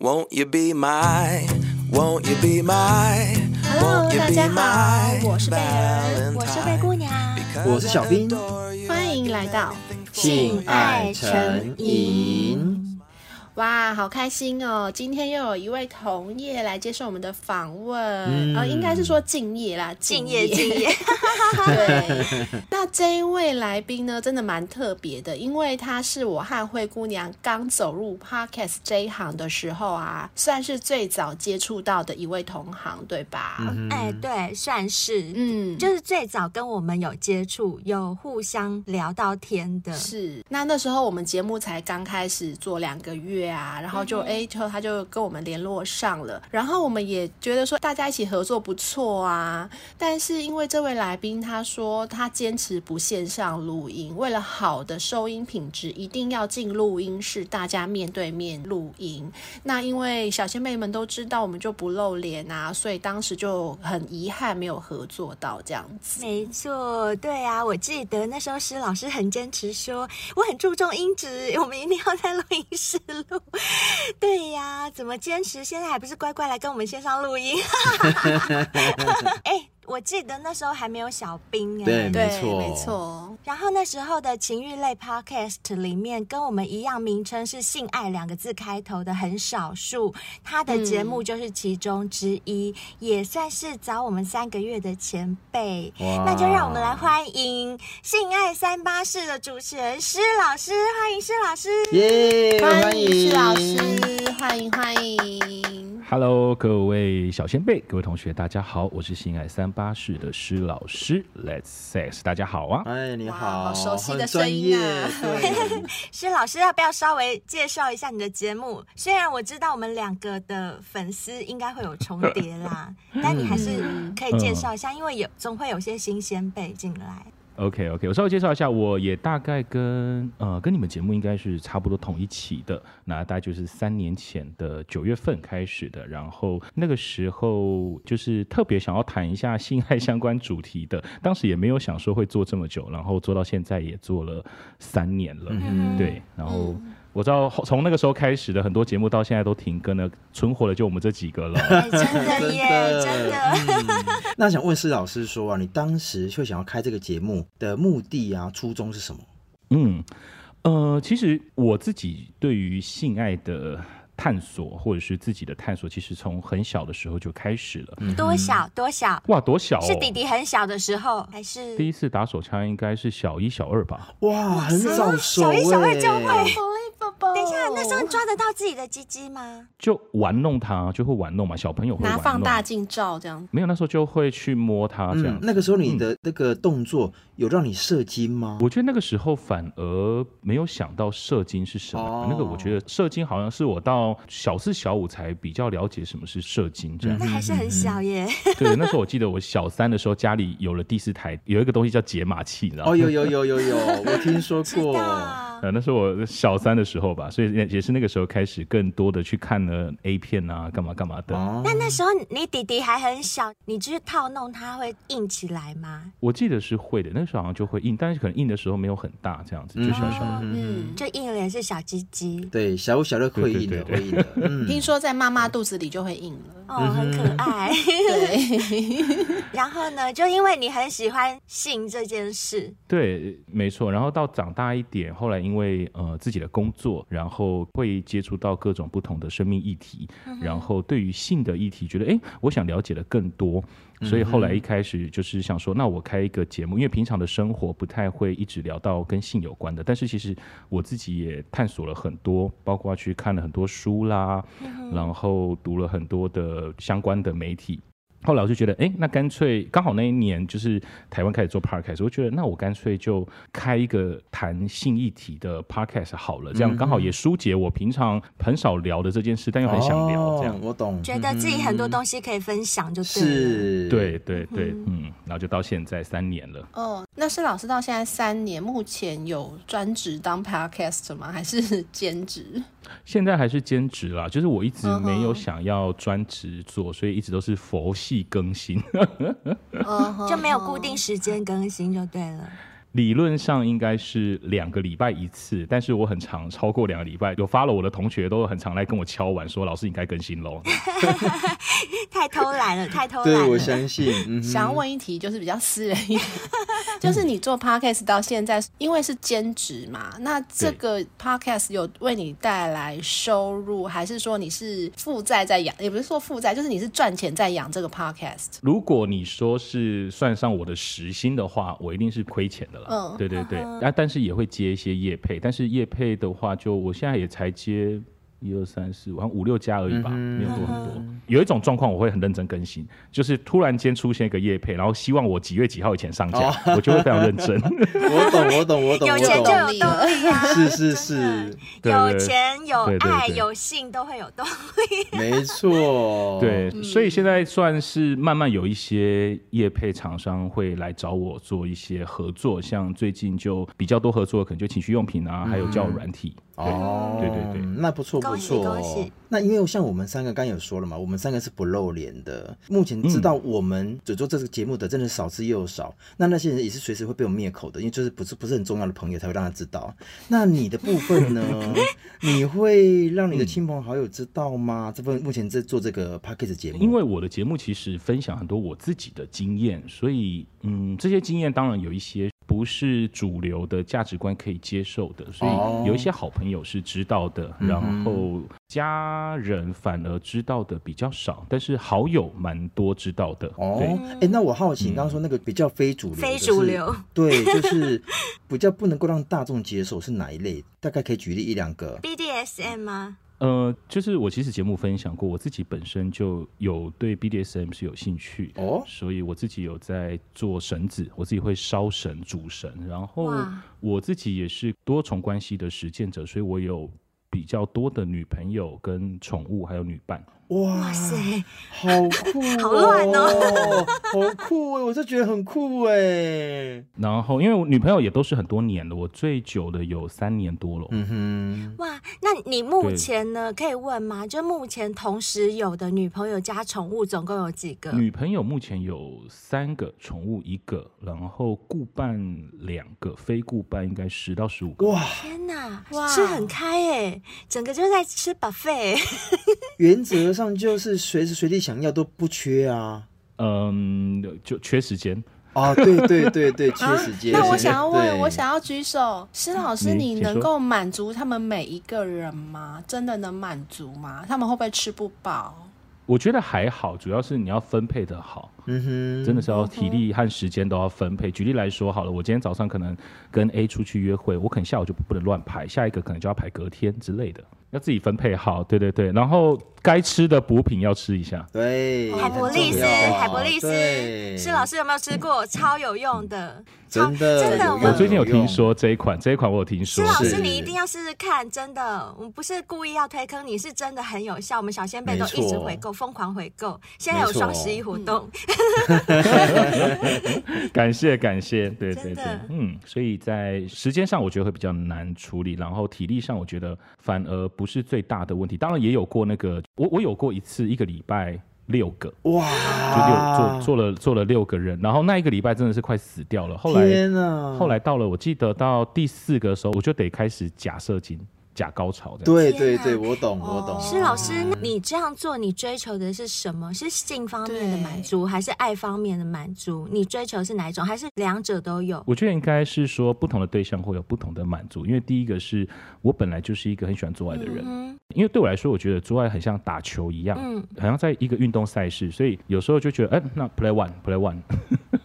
Won't you be my, won't you be my, Hello，大家好我是贝儿，我是贝姑娘我是小兵 I adore you 欢迎来到性爱成瘾。哇，好开心哦！今天又有一位同业来接受我们的访问，嗯呃，应该是说敬业啦，敬业敬业。对，那这一位来宾呢，真的蛮特别的，因为他是我和灰姑娘刚走入 Podcast 这一行的时候啊，算是最早接触到的一位同行，对吧？嗯，哎，对，算是，嗯就是最早跟我们有接触、有互相聊到天的。是。那那时候我们节目才刚开始做两个月啊，然后就哎，就他就跟我们联络上了，然后我们也觉得说大家一起合作不错啊，但是因为这位来宾他说他坚持不线上录音，为了好的收音品质，一定要进录音室，大家面对面录音。那因为小仙妹们都知道，我们就不露脸啊，所以当时就很遗憾没有合作到这样子。没错，对啊，我记得那时候施老师很坚持说，我很注重音质，我们一定要在录音室录。对呀，怎么坚持？现在还不是乖乖来跟我们线上录音？哎，我记得那时候还没有小兵哎。对对，没错没错。然后那时候的情欲类 podcast 里面，跟我们一样名称是“性爱”两个字开头的很少数，他的节目就是其中之一，也算是早我们三个月的前辈。那就让我们来欢迎《性爱三八式》的主持人施老师，欢迎施老师。耶，欢迎施老师，欢迎欢迎。Hello，各位小先辈，各位同学，大家好，我是心爱三八室的施老师，Let's Sex，大家好啊！哎，你好，好熟悉的声音啊 施老师，要不要稍微介绍一下你的节目？虽然我知道我们两个的粉丝应该会有重叠啦，但你还是可以介绍一下，因为有总会有些新鲜辈进来。OK OK，我稍微介绍一下，我也大概跟呃跟你们节目应该是差不多同一期的，那大概就是三年前的九月份开始的，然后那个时候就是特别想要谈一下性爱相关主题的，当时也没有想说会做这么久，然后做到现在也做了三年了，嗯对，然后。我知道从那个时候开始的很多节目到现在都停更了，存活的就我们这几个了。哎，真的耶，真的。嗯那想问施老师说啊，你当时就想要开这个节目的目的啊，初衷是什么？嗯，呃，其实我自己对于性爱的探索，或者是自己的探索，其实从很小的时候就开始了。多小多小？哇，多小哦！是弟弟很小的时候，还是第一次打手枪应该是小一、小二吧？哇，很早熟小一小二就哎会？等一下，那时候抓得到自己的鸡鸡吗？就玩弄它，就会玩弄嘛，小朋友会玩拿。放大镜照这样，没有，那时候就会去摸它这样。嗯，那个时候你的那个动作有让你射精吗？我觉得那个时候反而没有想到射精是什么。哦那个我觉得射精好像是我到小四、小五才比较了解什么是射精这样。那还是很小耶。对，那时候我记得我小三的时候，家里有了第四台，有一个东西叫解码器，你知道吗？哦，有有有有有，我听说知过。道。呃，那是我小三的时候吧，所以也也是那个时候开始更多的去看了 A 片啊，干嘛干嘛的。哦那那时候你弟弟还很小，你去套弄他会硬起来吗？我记得是会的，那时候好像就会硬，但是可能硬的时候没有很大，这样子就小小的。嗯，就硬了也是小鸡鸡，对，小五小六会硬的，会硬的。嗯，听说在妈妈肚子里就会硬了。哦，很可爱。对，然后呢，就因为你很喜欢性这件事，对，没错。然后到长大一点，后来因为呃自己的工作，然后会接触到各种不同的生命议题，然后对于性的议题，觉得哎，我想了解的更多。所以后来一开始就是想说，那我开一个节目，因为平常的生活不太会一直聊到跟性有关的。但是其实我自己也探索了很多，包括去看了很多书啦，然后读了很多的相关的媒体。后来我就觉得，哎，那干脆刚好那一年就是台湾开始做 podcast，我觉得那我干脆就开一个谈性议题的 podcast 好了，这样刚好也疏解我平常很少聊的这件事，但又很想聊，这样哦。我懂，觉得自己很多东西可以分享，就对了。是，对对对，嗯，然后就到现在三年了。哦，那是老师到现在三年，目前有专职当 podcast 吗？还是 兼职？现在还是兼职啦，就是我一直没有想要专职做，所以一直都是佛系更新。就没有固定时间更新就对了。理论上应该是两个礼拜一次，但是我很常超过两个礼拜。有 follow 我的同学都很常来跟我敲碗说：“老师，你该更新喽。”太偷懒了，太偷懒了。对，我相信。嗯、想要问一题，就是比较私人一点，就是你做 podcast 到现在，因为是兼职嘛，那这个 podcast 有为你带来收入，还是说你是负债在养？也不是说负债，就是你是赚钱在养这个 podcast。如果你说是算上我的时薪的话，我一定是亏钱的。嗯，对对对，啊，但是也会接一些业配，但是业配的话，就我现在也才接。一二三四五，好像五六家而已吧，没有多很多。有一种状况我会很认真更新，就是突然间出现一个叶配，然后希望我几月几号以前上架，我就会非常认真。我懂，我懂，我懂。有钱就有动力啊！是是是，有钱有爱有性都会有动力。没错，对，所以现在算是慢慢有一些叶配厂商会来找我做一些合作，像最近就比较多合作，可能就情趣用品啊，还有交友软体。哦，对对对，那不错不错哦。那因为像我们三个刚有说了嘛，我们三个是不露脸的。目前知道我们只做这个节目的，真的少之又少。那那些人也是随时会被我灭口的，因为就是不是不是很重要的朋友才会让他知道。那你的部分呢？你会让你的亲朋好友知道吗？这份目前在做这个 p a c k a g e 节目，因为我的节目其实分享很多我自己的经验，所以嗯，这些经验当然有一些。不是主流的价值观可以接受的，所以有一些好朋友是知道的，哦、然后家人反而知道的比较少，但是好友蛮多知道的。哦，哎、欸，那我好奇，你刚刚说那个比较非主流，非主流，对，就是比较不能够让大众接受是哪一类？大概可以举例一两个？BDSM 吗？呃，就是我其实节目分享过，我自己本身就有对 BDSM 是有兴趣哦，所以我自己有在做绳子，我自己会烧绳、煮绳，然后我自己也是多重关系的实践者，所以我有比较多的女朋友、跟宠物还有女伴。哇塞，好酷，好乱哦，好酷哎，我就觉得很酷哎。然后，因为我女朋友也都是很多年的，我最久的有三年多了。嗯哼，哇，那你目前呢？可以问吗？就目前同时有的女朋友加宠物总共有几个？女朋友目前有三个，宠物一个，然后顾伴两个，非顾伴应该十到十五个。哇，天哪，哇，吃很开哎，整个就是在吃 buffet。原则上就是随时随地想要都不缺啊，嗯，就缺时间啊，对对对对，缺时间。那我想要问，我想要举手，施老师，你能够满足他们每一个人吗？真的能满足吗？他们会不会吃不饱？我觉得还好，主要是你要分配的好，嗯哼，真的是要体力和时间都要分配。举例来说，好了，我今天早上可能跟 A 出去约会，我可能下午就不能乱排，下一个可能就要排隔天之类的。要自己分配好，对对对，然后该吃的补品要吃一下。对，海博利斯，海博利斯，施老师有没有吃过？超有用的，真的真的。我最近有听说这一款，这一款我有听说。施老师，你一定要试试看，真的，我们不是故意要推坑你，是真的很有效。我们小仙贝都一直回购，疯狂回购，现在有双十一活动。感谢感谢，对对对，嗯，所以在时间上我觉得会比较难处理，然后体力上我觉得反而。不是最大的问题，当然也有过那个，我我有过一次一个礼拜六个，哇，就六做做了做了六个人，然后那一个礼拜真的是快死掉了。后来，后来到了，我记得到第四个的时候，我就得开始假射精。假高潮的，对对对，我懂我懂。施老师，你这样做，你追求的是什么？是性方面的满足，还是爱方面的满足？你追求是哪一种？还是两者都有？我觉得应该是说，不同的对象会有不同的满足。因为第一个是我本来就是一个很喜欢做爱的人，因为对我来说，我觉得做爱很像打球一样，嗯，好像在一个运动赛事，所以有时候就觉得，哎，那 play one play one，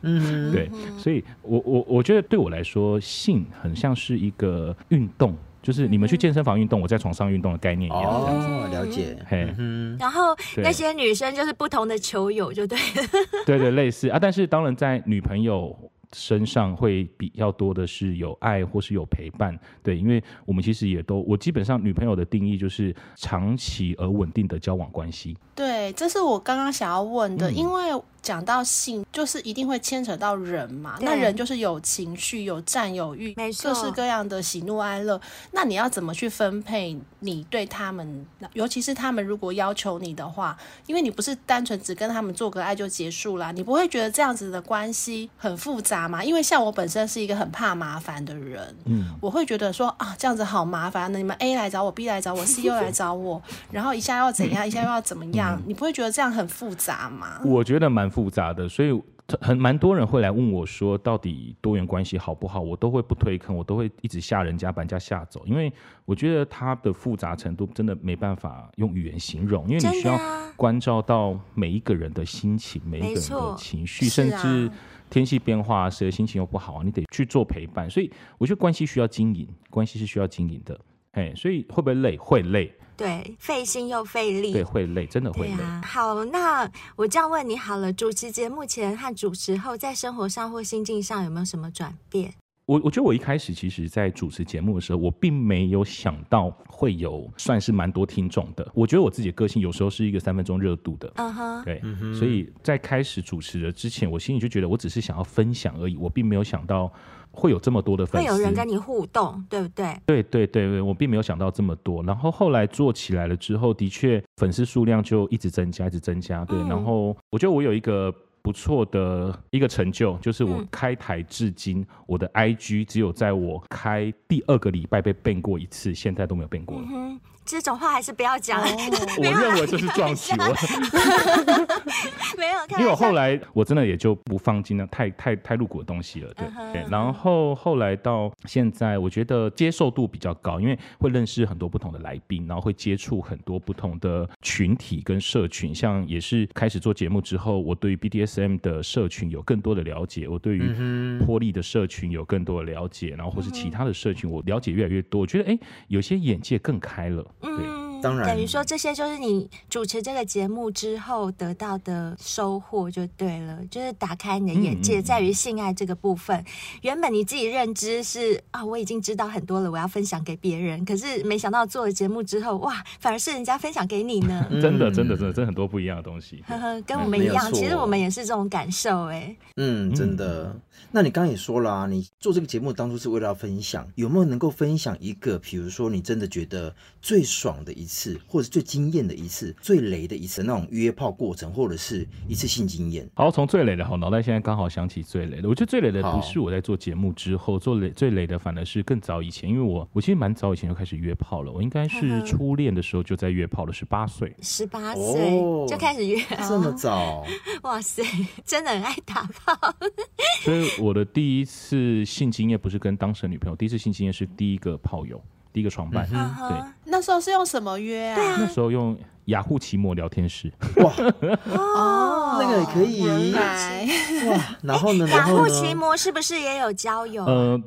嗯，对，所以我我我觉得对我来说，性很像是一个运动。就是你们去健身房运动，我在床上运动的概念一样。哦，了解。嘿，然后那些女生就是不同的球友，就对。对对，类似啊，但是当然在女朋友身上会比较多的是有爱或是有陪伴。对，因为我们其实也都，我基本上女朋友的定义就是长期而稳定的交往关系。对，这是我刚刚想要问的，因为。讲到性，就是一定会牵扯到人嘛。那人就是有情绪、有占有欲，没错各式各样的喜怒哀乐。那你要怎么去分配你对他们，尤其是他们如果要求你的话，因为你不是单纯只跟他们做个爱就结束啦，你不会觉得这样子的关系很复杂吗？因为像我本身是一个很怕麻烦的人，嗯，我会觉得说啊，这样子好麻烦。那你们 A 来找我，B 来找我，C 又来找我，然后一下要怎样，一下又要怎么样？你不会觉得这样很复杂吗？我觉得蛮复杂的，所以很蛮多人会来问我说，到底多元关系好不好？我都会不推坑，我都会一直吓人家，把人家吓走，因为我觉得它的复杂程度真的没办法用语言形容，因为你需要关照到每一个人的心情，每一个人的情绪，甚至天气变化，谁的心情又不好，你得去做陪伴。所以我觉得关系需要经营，关系是需要经营的。哎，所以会不会累？会累。对，费心又费力。对，会累，真的会累。啊、好，那我这样问你好了，主持节目前和主持后，在生活上或心境上有没有什么转变？我我觉得我一开始其实，在主持节目的时候，我并没有想到会有算是蛮多听众的。我觉得我自己的个性有时候是一个三分钟热度的，嗯哼，对，所以在开始主持的之前，我心里就觉得我只是想要分享而已，我并没有想到。会有这么多的粉丝，会有人跟你互动，对不对？对对对对，我并没有想到这么多。然后后来做起来了之后，的确粉丝数量就一直增加，一直增加。对，嗯、然后我觉得我有一个不错的一个成就，就是我开台至今，嗯、我的 IG 只有在我开第二个礼拜被 ban 过一次，现在都没有 ban 过了。嗯这种话还是不要讲。我认为这是撞击我。没有，因为我后来我真的也就不放进了太太太露骨的东西了，对对。然后后来到现在，我觉得接受度比较高，因为会认识很多不同的来宾，然后会接触很多不同的群体跟社群。像也是开始做节目之后，我对于 BDSM 的社群有更多的了解，我对于波丽的社群有更多的了解，然后或是其他的社群，我了解越来越多。我觉得哎，有些眼界更开了。嗯，当然，等于说这些就是你主持这个节目之后得到的收获就对了，就是打开你的眼界，在于性爱这个部分。原本你自己认知是啊，我已经知道很多了，我要分享给别人。可是没想到做了节目之后，哇，反而是人家分享给你呢。真的，真的，真的，真的很多不一样的东西。呵呵，跟我们一样，其实我们也是这种感受哎。嗯，真的。那你刚刚也说了啊，你做这个节目当初是为了要分享，有没有能够分享一个，比如说你真的觉得最爽的一次，或者最惊艳的一次，最雷的一次那种约炮过程，或者是一次性经验？好，从最雷的，好，脑袋现在刚好想起最雷的。我觉得最雷的不是我在做节目之后做雷，最雷的反而是更早以前，因为我我其实蛮早以前就开始约炮了，我应该是初恋的时候就在约炮了，十八岁，十八岁就开始约，这么早？哇塞，真的很爱打炮。所以我的第一次性经验不是跟当时的女朋友，第一次性经验是第一个炮友。第一个床伴，嗯、对，那时候是用什么约啊？那时候用雅虎奇摩聊天室。哇，哦，那个也可以。来哇，然后呢？雅虎奇摩是不是也有交友？呃。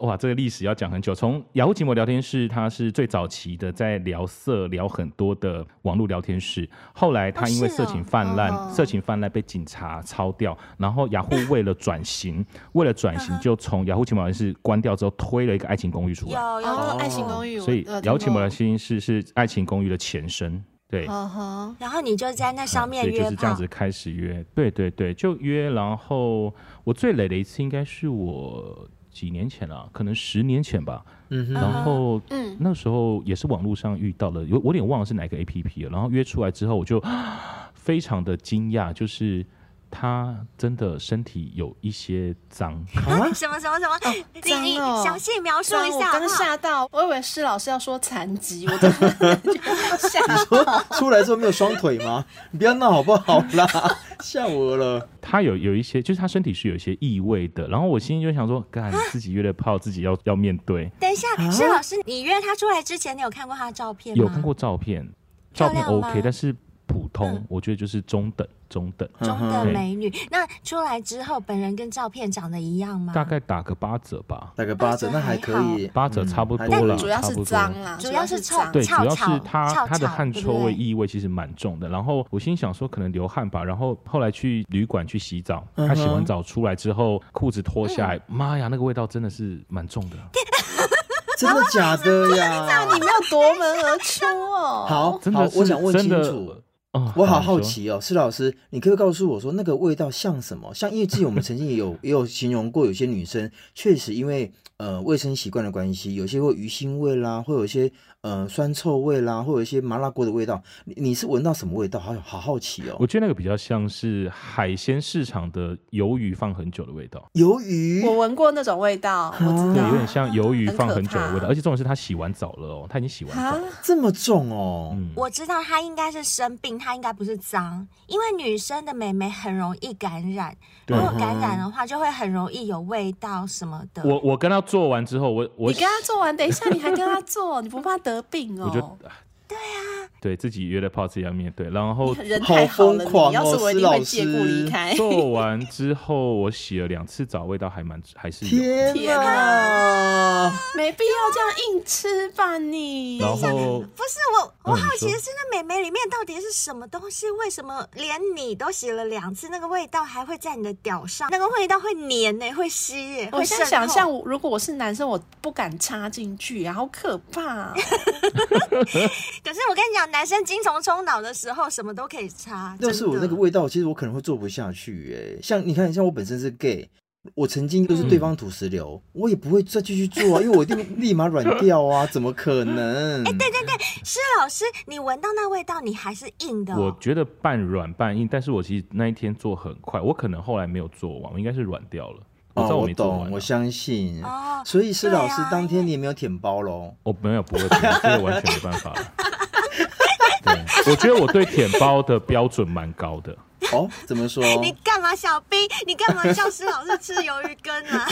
哇，这个历史要讲很久。从雅虎奇摩聊天室，它是最早期的在聊色、聊很多的网络聊天室。后来，它因为色情泛滥，哦哦、色情泛滥被警察抄掉。然后，雅虎为了转型，为了转型，就从雅虎奇摩聊天室关掉之后，推了一个爱情公寓出来。有有爱情公寓，所以雅虎奇摩聊天室是爱情公寓的前身。对，哦、然后你就在那上面约、嗯，就是这样子开始约。对对对，就约。然后我最累的一次应该是我。几年前了，可能十年前吧。嗯哼，然后嗯，那时候也是网络上遇到了，有我有点忘了是哪个 APP 了。然后约出来之后，我就非常的惊讶，就是。他真的身体有一些脏 啊？什么什么什么？你你详细描述一下。我刚吓到，我以为施老师要说残疾，我真的 吓到。出来之后没有双腿吗？你不要闹好不好啦？吓我了。他有有一些，就是他身体是有一些异味的。然后我心里就想说，干自己约的炮，自己要要面对。等一下，施老师，你约他出来之前，你有看过他的照片吗？有看过照片，照片 OK，但是。普通，我觉得就是中等，中等，中等美女。那出来之后，本人跟照片长得一样吗？大概打个八折吧，打个八折，那还可以，八折差不多了。主要是脏啦，主要是臭，对，主要是他他的汗臭味异味其实蛮重的。然后我心想说可能流汗吧，然后后来去旅馆去洗澡，他洗完澡出来之后，裤子脱下来，妈呀，那个味道真的是蛮重的。真的假的呀？那你没有夺门而出哦。好，好，我想问清楚。哦，我好好奇哦，施老师，你可以告诉我说那个味道像什么？像因为之前我们曾经也有 也有形容过，有些女生确实因为呃卫生习惯的关系，有些会鱼腥味啦，会有一些呃酸臭味啦，或者一些麻辣锅的味道。你你是闻到什么味道？好好好奇哦。我觉得那个比较像是海鲜市场的鱿鱼放很久的味道。鱿鱼，我闻过那种味道，我知道，对，有点像鱿鱼放很久的味道，而且重点是他洗完澡了哦，他已经洗完澡了。这么重哦。嗯，我知道他应该是生病，他应该不是脏，因为女生的美眉很容易感染，如果感染的话，就会很容易有味道什么的。我我跟他做完之后，我我你跟他做完，等一下你还跟他做，你不怕得病哦？我对啊，对自己约的泡自己要面对，然后 人太好了，疯狂哦你要是我一定会借故离开。做 完之后，我洗了两次澡，味道还蛮还是有。天哪，没必要这样硬吃吧你。然后不是我，我好奇的嗯是那美眉里面到底是什么东西？为什么连你都洗了两次，那个味道还会在你的屌上？那个味道会黏呢、欸，会吸、欸，我现在想象，如果我是男生，我不敢插进去，好可怕、哦。可是我跟你讲，男生精虫冲脑的时候，什么都可以擦。要是我那个味道，其实我可能会做不下去哎。像你看，像我本身是 gay，我曾经就是对方土石流，嗯、我也不会再继续做啊，因为我一定立马软掉啊，怎么可能？哎、欸，对对对，施老师，你闻到那味道，你还是硬的、哦。我觉得半软半硬，但是我其实那一天做很快，我可能后来没有做完，我应该是软掉了。我知道我没做完、啊哦、我懂，我相信。哦，所以施老师当天你也没有舔包喽？我没有，不会舔，这个完全没办法 我觉得我对舔包的标准蛮高的。哦，怎么说？你干嘛，小兵？你干嘛教师老师吃鱿鱼羹啊？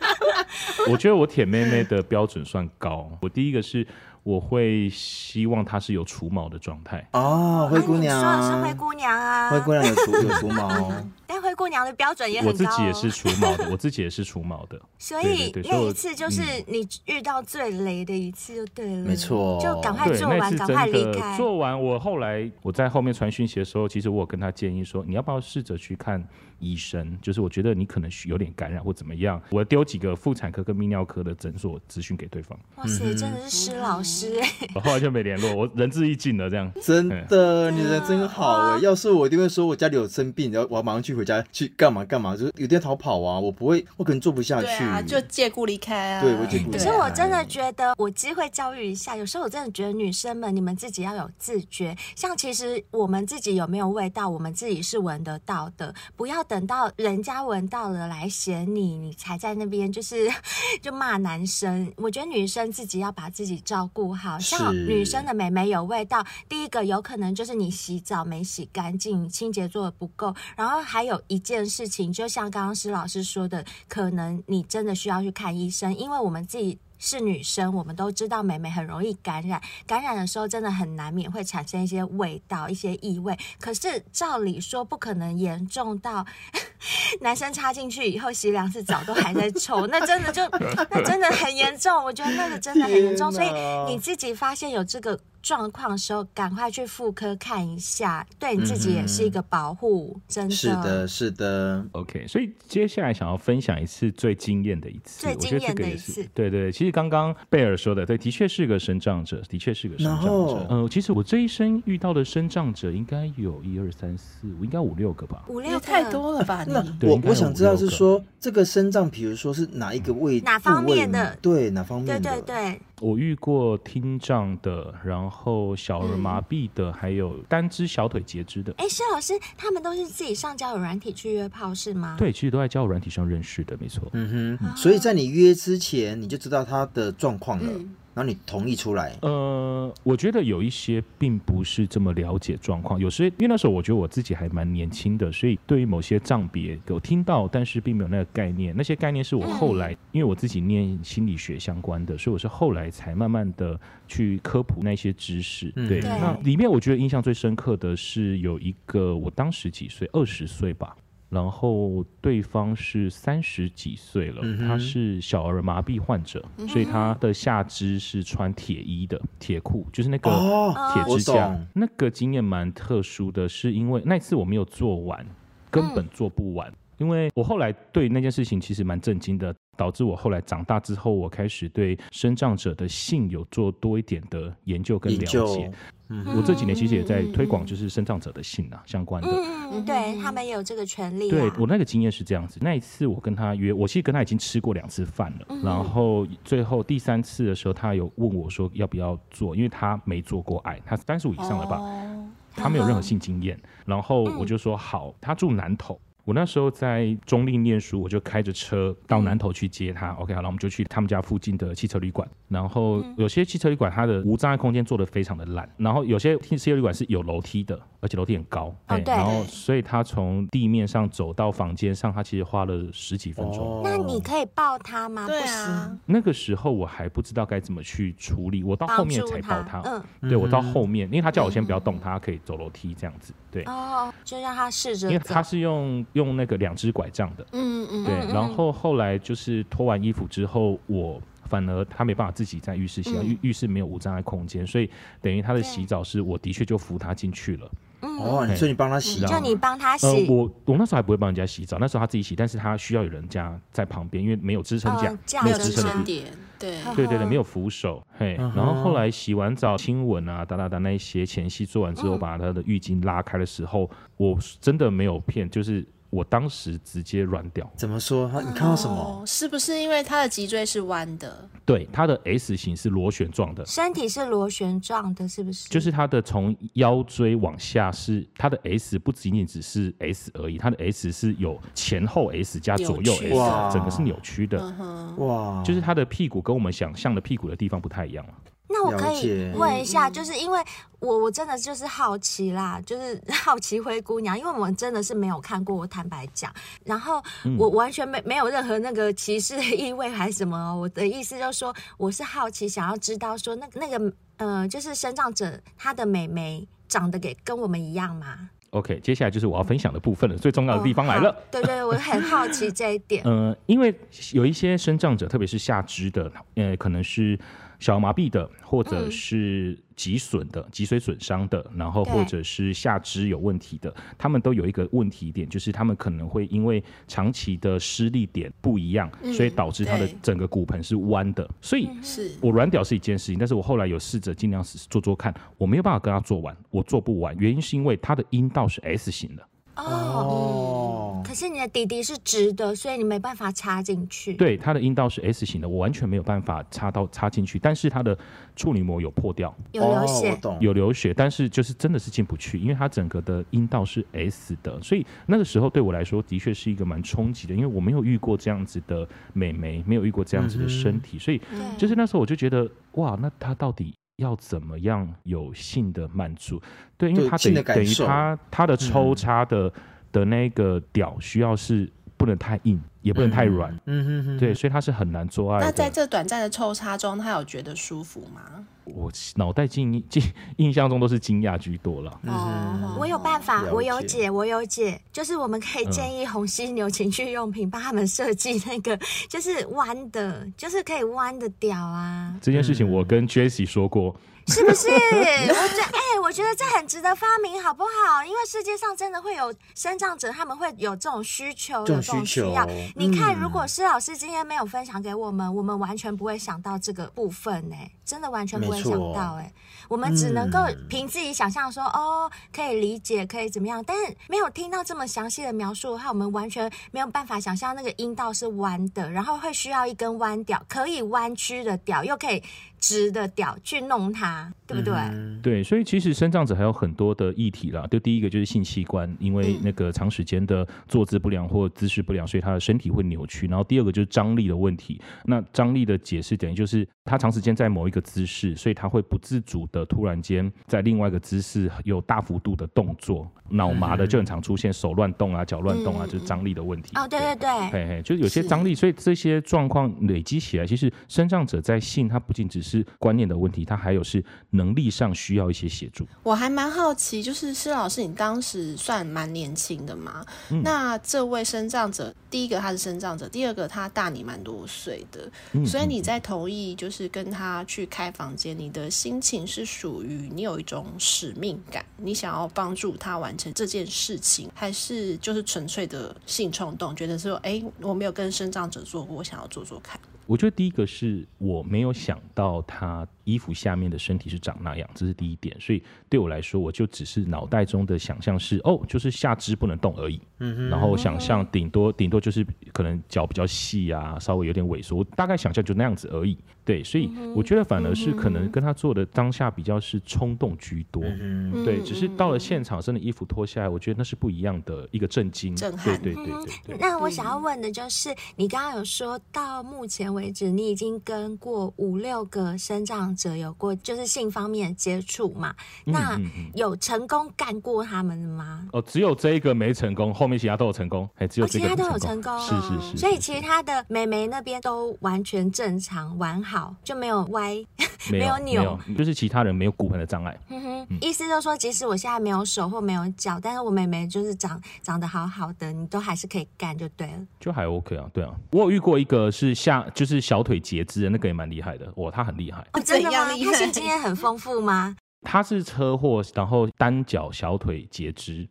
我觉得我舔妹妹的标准算高。我第一个是。我会希望它是有除毛的状态。哦，灰姑娘，啊、说的是灰姑娘啊，灰姑娘有除有除毛，但灰姑娘的标准也很高、哦。我自己也是除毛的，我自己也是除毛的，所以那一次就是你遇到最雷的一次，就对了，没错，就赶快做完，赶快离开。做完，我后来我在后面传讯息的时候，其实我有跟他建议说，你要不要试着去看医生？就是我觉得你可能有点感染或怎么样，我丢几个妇产科跟泌尿科的诊所资讯给对方。哇塞，真的是施老师哎！后来就没联络，我仁至义尽了，这样 真的，你人真好哎！要是我一定会说，我家里有生病，然后我要马上去回家去干嘛干嘛，就是有点逃跑啊，我不会，我可能做不下去，啊、就借故离开啊。对，我借故离开。可是我真的觉得，我机会教育一下，有时候我真的觉得女生们，你们自己要有自觉。像其实我们自己有没有味道，我们自己是闻得到的，不要等到人家闻到了来嫌你，你才在那边就是 就骂男生。我觉得女生自己要把自己照顾好，像。女生的美眉有味道，第一个有可能就是你洗澡没洗干净，清洁做的不够。然后还有一件事情，就像刚刚施老师说的，可能你真的需要去看医生，因为我们自己是女生，我们都知道美眉很容易感染，感染的时候真的很难免会产生一些味道、一些异味。可是照理说不可能严重到 男生插进去以后洗两次澡都还在臭，那真的就那真的很严重。我觉得那个真的很严重，所以你自己发现有这个状况的时候，赶快去妇科看一下，对你自己也是一个保护。嗯、真的是的，是的。OK，所以接下来想要分享一次最惊艳的一次，最惊艳的一次。对，对对，其实刚刚贝尔说的，对，的确是个身障者，的确是个身障者。嗯、呃，其实我这一生遇到的身障者应该有一二三四五，应该五六个吧？五六太多了吧？那我我想知道是说这个身障，比如说是哪一个位哪方面的？对，哪方面的？对对对。我遇过听障的，然后小儿麻痹的，嗯、还有单只小腿截肢的。哎，施老师，他们都是自己上交友软体去约炮是吗？对，其实都在交友软体上认识的，没错。嗯哼，所以在你约之前，你就知道他的状况了。嗯然后你同意出来？呃，我觉得有一些并不是这么了解状况。有时因为那时候我觉得我自己还蛮年轻的，所以对于某些障别有听到，但是并没有那个概念。那些概念是我后来，嗯、因为我自己念心理学相关的，所以我是后来才慢慢的去科普那些知识。嗯、对，那里面我觉得印象最深刻的是有一个，我当时几岁，二十岁吧。然后对方是三十几岁了，嗯、他是小儿麻痹患者，嗯、所以他的下肢是穿铁衣的铁裤，就是那个铁支架。哦、那个经验蛮特殊的，是因为那次我没有做完，根本做不完。嗯、因为我后来对那件事情其实蛮震惊的，导致我后来长大之后，我开始对生长者的性有做多一点的研究跟了解。嗯，我这几年其实也在推广，就是生障者的性啊相关的。嗯，对他们也有这个权利、啊。对我那个经验是这样子，那一次我跟他约，我其实跟他已经吃过两次饭了，嗯、然后最后第三次的时候，他有问我说要不要做，因为他没做过爱，他三十五以上了吧，哦、他没有任何性经验，嗯、然后我就说好，他住南投。我那时候在中立念书，我就开着车到南头去接他。OK，好了，我们就去他们家附近的汽车旅馆。然后有些汽车旅馆它的无障碍空间做的非常的烂，然后有些汽车旅馆是有楼梯的，而且楼梯很高。哦，对。然后所以他从地面上走到房间上，他其实花了十几分钟。哦。那你可以抱他吗？对啊。不行。那个时候我还不知道该怎么去处理，我到后面才抱他。嗯。对，我到后面，因为他叫我先不要动他，他可以走楼梯这样子。对。哦，就让他试着。因为他是用用那个两只。拐杖的，嗯嗯，对，然后后来就是脱完衣服之后，我反而他没办法自己在浴室洗澡，浴浴室没有无障碍空间，所以等于他的洗澡是我的确就扶他进去了。哦，所以你帮他洗澡，就你帮他洗。我我那时候还不会帮人家洗澡，那时候他自己洗，但是他需要有人家在旁边，因为没有支撑架，没有支撑点，对对对对，没有扶手。嘿，然后后来洗完澡、亲吻啊、哒哒哒那一些前戏做完之后，把他的浴巾拉开的时候，我真的没有骗，就是。我当时直接软掉，怎么说？你看到什么？哦，是不是因为他的脊椎是弯的？对，他的 S 型是螺旋状的，身体是螺旋状的，是不是？就是他的从腰椎往下是他的 S，不仅仅只是 S 而已，他的 S 是有前后 S 加左右 S，整个是扭曲的。哇，就是他的屁股跟我们想象的屁股的地方不太一样了。那我可以问一下，就是因为我我真的就是好奇啦，就是 好奇灰姑娘，因为我们真的是没有看过，我坦白讲，然后我完全没没有任何那个歧视的意味还是什么，我的意思就是说，我是好奇想要知道说，那那个呃，就是生长者他的美眉长得给跟我们一样吗？OK，接下来就是我要分享的部分了，最重要的地方来了。哦、对，对对，我很好奇这一点。嗯、呃，因为有一些生长者，特别是下肢的，呃，可能是。小儿麻痹的，或者是脊损的、脊髓损伤的，然后或者是下肢有问题的，他们都有一个问题点，就是他们可能会因为长期的施力点不一样，所以导致他的整个骨盆是弯的。所以，是。我软屌是一件事情，但是我后来有试着尽量做做看，我没有办法跟他做完，我做不完，原因是因为他的阴道是 S 型的。哦，可是你的弟弟是直的，所以你没办法插进去。对，他的阴道是 S 型的，我完全没有办法插到插进去。但是他的处女膜有破掉，有流血，有流血，但是就是真的是进不去，因为他整个的阴道是 S 的，所以那个时候对我来说的确是一个蛮冲击的，因为我没有遇过这样子的美眉，没有遇过这样子的身体，嗯、所以就是那时候我就觉得哇，那他到底？要怎么样有性的满足？对，因为他等于等于他他的抽插的、嗯、的那个屌需要是不能太硬，也不能太软。嗯哼哼，对，所以他是很难做爱。那在这短暂的抽插中，他有觉得舒服吗？我脑袋记记印象中都是惊讶居多了。哦、嗯，我有办法，我有解，我有解，就是我们可以建议红犀牛情趣用品帮他们设计那个，就是弯的，就是可以弯的屌啊。这件事情我跟 Jessie 说过。是不是？我觉得，哎、欸，我觉得这很值得发明，好不好？因为世界上真的会有生长者，他们会有这种需求，有这种需要。你看，如果施老师今天没有分享给我们，我们完全不会想到这个部分，哎，真的完全不会想到，哎，我们只能够凭自己想象说，哦，可以理解，可以怎么样，但是没有听到这么详细的描述的话，我们完全没有办法想象那个阴道是弯的，然后会需要一根弯屌，可以弯曲的屌，又可以。直的屌去弄它，对不对？嗯、对，所以其实身障者还有很多的议题啦。就第一个就是性器官，因为那个长时间的坐姿不良或姿势不良，所以他的身体会扭曲。然后第二个就是张力的问题。那张力的解释等于就是他长时间在某一个姿势，所以他会不自主的突然间在另外一个姿势有大幅度的动作，脑麻的就很常出现手乱动啊、脚乱动啊，就是张力的问题。哦，对对对，嘿嘿，就是有些张力，所以这些状况累积起来，其实身障者在性，他不仅只是。观念的问题，他还有是能力上需要一些协助。我还蛮好奇，就是施老师，你当时算蛮年轻的嘛？嗯、那这位生障者，第一个他是生障者，第二个他大你蛮多岁的，嗯、所以你在同意就是跟他去开房间，你的心情是属于你有一种使命感，你想要帮助他完成这件事情，还是就是纯粹的性冲动，觉得说，哎，我没有跟生障者做过，我想要做做看。我觉得第一个是我没有想到他衣服下面的身体是长那样，这是第一点。所以对我来说，我就只是脑袋中的想象是，哦，就是下肢不能动而已。嗯哼。然后想象顶多顶多就是可能脚比较细啊，稍微有点萎缩，大概想象就那样子而已。对，所以我觉得反而是可能跟他做的当下比较是冲动居多。嗯对，只是到了现场，真的衣服脱下来，我觉得那是不一样的一个震惊。震撼。对对对。那我想要问的就是，你刚刚有说到目前为止，你已经跟过五六个生长者有过就是性方面的接触嘛？那有成功干过他们的吗？哦，只有这一个没成功，后面其他都有成功。哎，只有这个、哦、其他都有成功。是是是。所以其他的美眉那边都完全正常完好，就没有歪，没有，扭有，就是其他人没有骨盆的障碍。嗯哼，意思就是说，即使我现在没有手或没有脚，但是我妹妹就是长长得好好的，你都还是可以干就对了。就还 OK 啊，对啊。我有遇过一个是下就是小腿截肢的那个也蛮厉害的，哇，他很厉害。哦，真的吗？他性经验很丰富吗？他是车祸，然后单脚小腿截肢。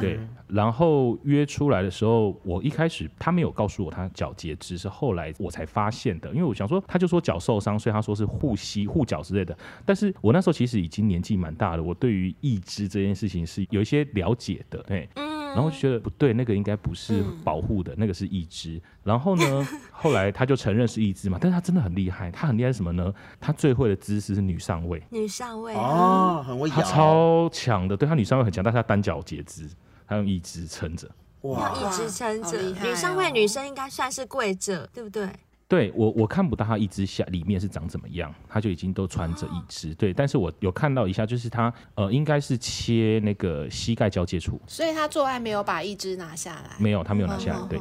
对，然后约出来的时候，我一开始他没有告诉我他脚截肢，是后来我才发现的。因为我想说，他就说脚受伤，所以他说是护膝、护脚之类的。但是我那时候其实已经年纪蛮大了，我对于义肢这件事情是有一些了解的。对。然后就觉得不对，那个应该不是保护的，嗯、那个是义肢。然后呢，后来他就承认是义肢嘛，但是他真的很厉害，他很厉害什么呢？他最会的姿势是女上位，女上位哦，很会，他超强的，对他女上位很强，但是他单脚截肢，他用义肢撑着，哇，用义肢撑着，女上位女生应该算是跪着，对不对？对我，我看不到他一只下里面是长怎么样，他就已经都穿着一只。对，但是我有看到一下，就是他呃，应该是切那个膝盖交界处，所以他做爱没有把一只拿下来，没有，他没有拿下来，对。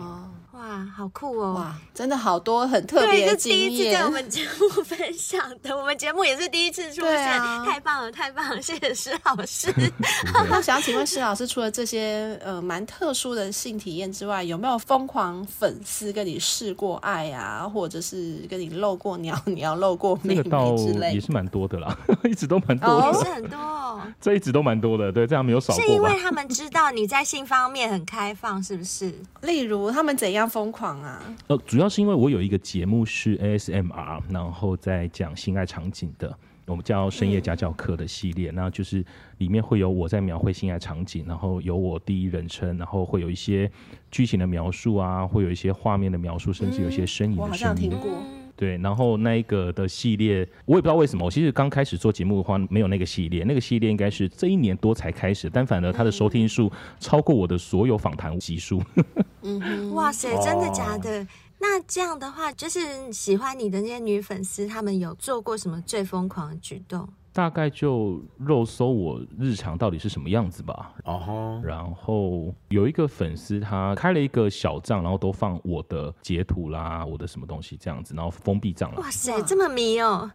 哇，好酷哦！哇，真的好多很特别的经验。第一次在我们节目 分享的，我们节目也是第一次出现，啊、太棒了，太棒了！谢谢施老师。那想请问施老师，除了这些呃蛮特殊的性体验之外，有没有疯狂粉丝跟你试过爱啊，或者是跟你露过鸟鸟、露过妹妹之类？也是蛮多的啦，一直都蛮多的，也、哦、是很多。这一直都蛮多的，对，这样没有少过。是因为他们知道你在性方面很开放，是不是？例如他们怎样？疯狂啊！呃，主要是因为我有一个节目是 ASMR，然后在讲性爱场景的，我们叫深夜家教课的系列，那、嗯、就是里面会有我在描绘性爱场景，然后有我第一人称，然后会有一些剧情的描述啊，会有一些画面的描述，甚至有一些声音的声音。我好像听过。对，然后那一个的系列，我也不知道为什么。我其实刚开始做节目的话，没有那个系列。那个系列应该是这一年多才开始，但反而它的收听数超过我的所有访谈集数。嗯哼，哇塞，真的假的？哦、那这样的话，就是喜欢你的那些女粉丝，她们有做过什么最疯狂的举动？大概就肉搜我日常到底是什么样子吧。哦、uh-huh. 然后有一个粉丝他开了一个小账，然后都放我的截图啦，我的什么东西这样子，然后封闭账。哇塞，这么迷哦！